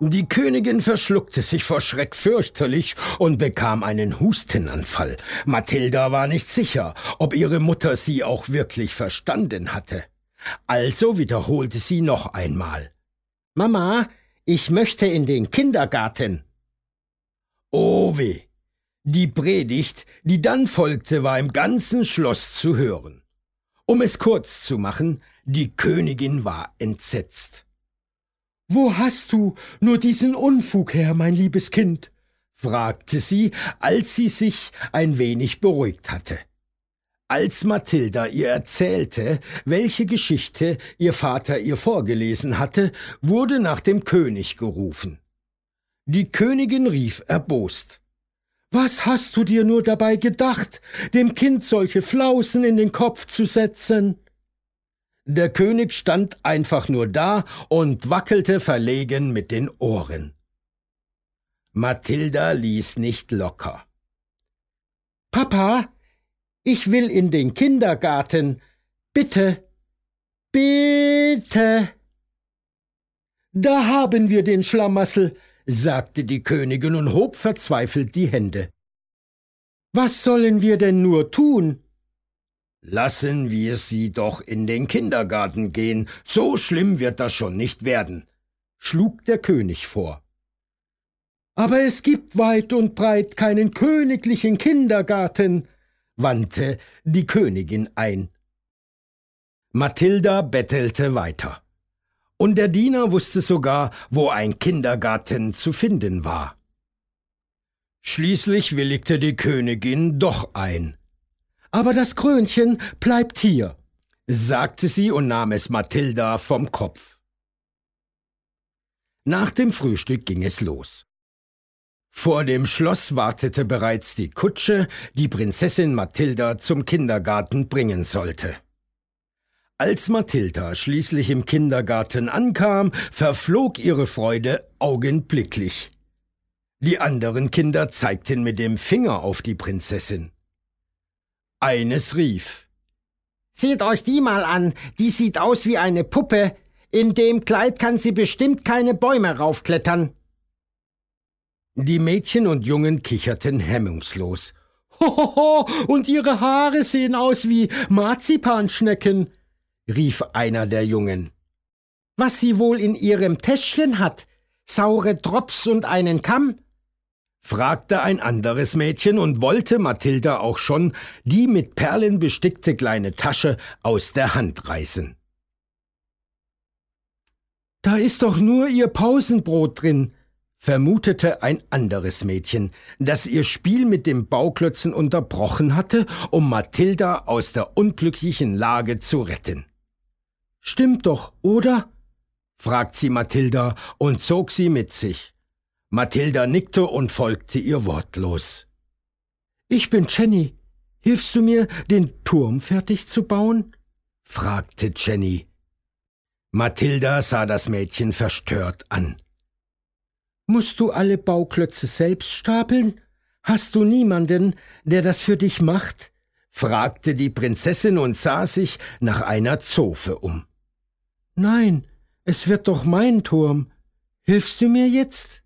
Die Königin verschluckte sich vor Schreck fürchterlich und bekam einen Hustenanfall. Mathilda war nicht sicher, ob ihre Mutter sie auch wirklich verstanden hatte. Also wiederholte sie noch einmal. Mama, ich möchte in den Kindergarten. Oh weh! Die Predigt, die dann folgte, war im ganzen Schloss zu hören. Um es kurz zu machen, die Königin war entsetzt. Wo hast du nur diesen Unfug her, mein liebes Kind? fragte sie, als sie sich ein wenig beruhigt hatte. Als Mathilda ihr erzählte, welche Geschichte ihr Vater ihr vorgelesen hatte, wurde nach dem König gerufen. Die Königin rief erbost. Was hast du dir nur dabei gedacht, dem Kind solche Flausen in den Kopf zu setzen? Der König stand einfach nur da und wackelte verlegen mit den Ohren. Mathilda ließ nicht locker. Papa, ich will in den Kindergarten. Bitte, bitte. Da haben wir den Schlamassel, sagte die Königin und hob verzweifelt die Hände. Was sollen wir denn nur tun? Lassen wir sie doch in den Kindergarten gehen, so schlimm wird das schon nicht werden, schlug der König vor. Aber es gibt weit und breit keinen königlichen Kindergarten, wandte die Königin ein. Mathilda bettelte weiter. Und der Diener wusste sogar, wo ein Kindergarten zu finden war. Schließlich willigte die Königin doch ein aber das Krönchen bleibt hier, sagte sie und nahm es Mathilda vom Kopf. Nach dem Frühstück ging es los. Vor dem Schloss wartete bereits die Kutsche, die Prinzessin Mathilda zum Kindergarten bringen sollte. Als Mathilda schließlich im Kindergarten ankam, verflog ihre Freude augenblicklich. Die anderen Kinder zeigten mit dem Finger auf die Prinzessin. Eines rief. Seht euch die mal an, die sieht aus wie eine Puppe. In dem Kleid kann sie bestimmt keine Bäume raufklettern. Die Mädchen und Jungen kicherten hemmungslos. Hohoho, und ihre Haare sehen aus wie Marzipanschnecken, rief einer der Jungen. Was sie wohl in ihrem Täschchen hat? Saure Drops und einen Kamm? fragte ein anderes Mädchen und wollte Mathilda auch schon die mit Perlen bestickte kleine Tasche aus der Hand reißen. Da ist doch nur ihr Pausenbrot drin, vermutete ein anderes Mädchen, das ihr Spiel mit dem Bauklötzen unterbrochen hatte, um Mathilda aus der unglücklichen Lage zu retten. Stimmt doch, oder? fragt sie Mathilda und zog sie mit sich. Mathilda nickte und folgte ihr wortlos. Ich bin Jenny. Hilfst du mir, den Turm fertig zu bauen? fragte Jenny. Mathilda sah das Mädchen verstört an. Musst du alle Bauklötze selbst stapeln? Hast du niemanden, der das für dich macht? Fragte die Prinzessin und sah sich nach einer Zofe um. Nein, es wird doch mein Turm. Hilfst du mir jetzt?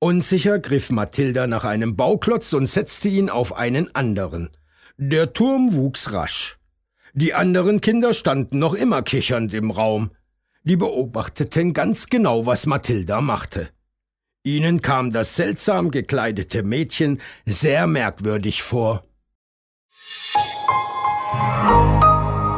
Unsicher griff Mathilda nach einem Bauklotz und setzte ihn auf einen anderen. Der Turm wuchs rasch. Die anderen Kinder standen noch immer kichernd im Raum. Die beobachteten ganz genau, was Mathilda machte. Ihnen kam das seltsam gekleidete Mädchen sehr merkwürdig vor.